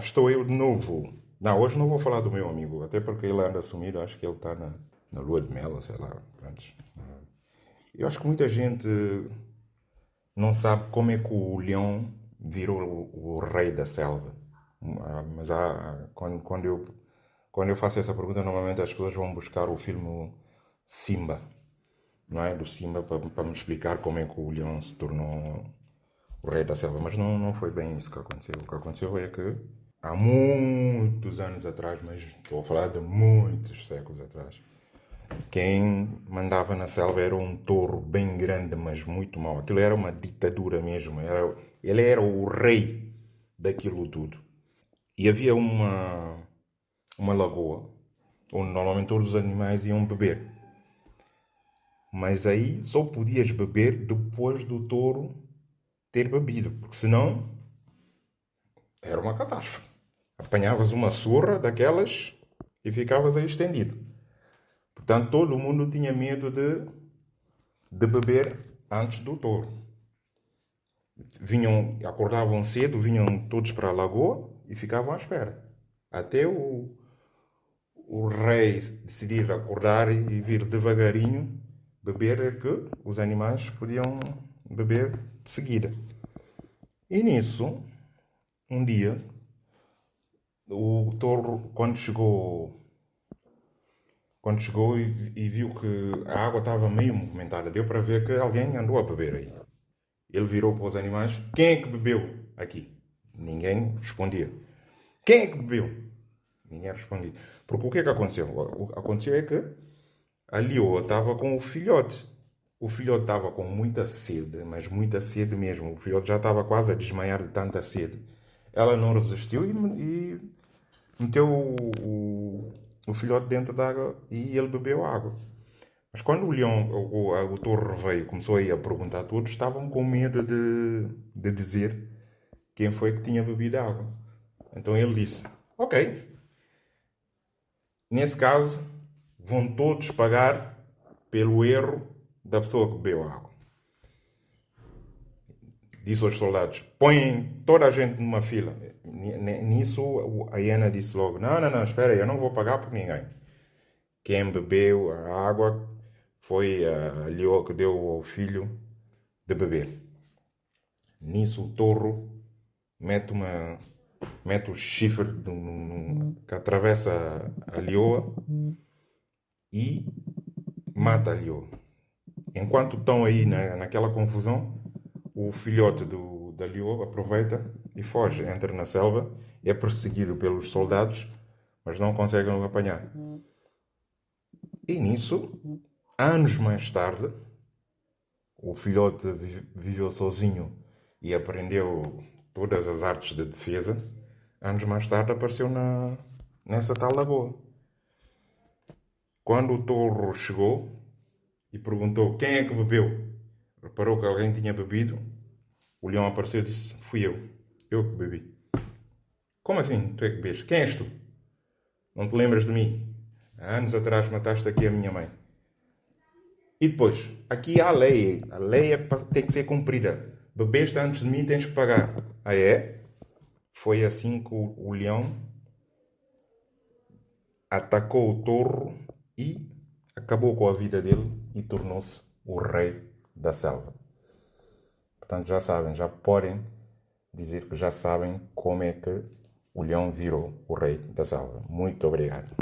estou eu de novo. Não, hoje não vou falar do meu amigo, até porque ele anda sumido, acho que ele está na, na lua de mel, sei lá. Eu acho que muita gente não sabe como é que o leão virou o, o rei da selva. Mas há, quando, quando, eu, quando eu faço essa pergunta, normalmente as pessoas vão buscar o filme Simba, não é? Do Simba, para me explicar como é que o leão se tornou o rei da selva. Mas não, não foi bem isso que aconteceu. O que aconteceu é que há muitos anos atrás, mas estou a falar de muitos séculos atrás, quem mandava na selva era um touro bem grande, mas muito mau. Aquilo era uma ditadura mesmo. Era, ele era o rei daquilo tudo. E havia uma, uma lagoa onde normalmente todos os animais iam beber. Mas aí só podias beber depois do touro ter bebido, porque senão era uma catástrofe. Apanhavas uma surra daquelas e ficavas aí estendido. Portanto, todo mundo tinha medo de, de beber antes do touro. Vinham, acordavam cedo, vinham todos para a lagoa e ficavam à espera. Até o, o rei decidir acordar e vir devagarinho beber, é que os animais podiam beber de seguida. E nisso, um dia, o touro, quando chegou quando chegou e, e, viu que a água estava meio movimentada, deu para ver que alguém andou a beber aí. Ele virou para os animais: Quem é que bebeu aqui? Ninguém respondia. Quem é que bebeu? Ninguém respondia. Porque o que é que aconteceu? O que aconteceu é que a leoa estava com o filhote. O filhote estava com muita sede, mas muita sede mesmo. O filhote já estava quase a desmaiar de tanta sede. Ela não resistiu e, e meteu o, o o filhote dentro da água e ele bebeu água. Mas quando o leão, o, o, o touro veio, começou aí a perguntar a todos, estavam com medo de, de dizer quem foi que tinha bebido água. Então ele disse: Ok, nesse caso, vão todos pagar pelo erro da pessoa que bebeu água. Disse aos soldados: põem toda a gente numa fila. Nisso a hiena disse logo: Não, não, não, espera eu não vou pagar por ninguém. Quem bebeu a água foi a leoa que deu ao filho de beber. Nisso o touro mete, uma, mete o chifre que atravessa a leoa e mata a leoa. Enquanto estão aí na, naquela confusão, o filhote do, da leoa aproveita e foge, entra na selva, é perseguido pelos soldados, mas não conseguem o apanhar. E nisso, anos mais tarde, o filhote viveu sozinho e aprendeu todas as artes de defesa. Anos mais tarde apareceu na, nessa tal lagoa. Quando o touro chegou e perguntou quem é que bebeu, reparou que alguém tinha bebido, o leão apareceu e disse: Fui eu. Eu que bebi. Como assim? Tu é que bebes? Quem és tu? Não te lembras de mim? Há anos atrás mataste aqui a minha mãe. E depois, aqui há a lei. A lei é, tem que ser cumprida. Bebeste antes de mim, tens que pagar. Ah, é? Foi assim que o, o leão atacou o touro e acabou com a vida dele e tornou-se o rei da selva. Portanto, já sabem, já podem dizer que já sabem como é que o leão virou o rei da selva. Muito obrigado.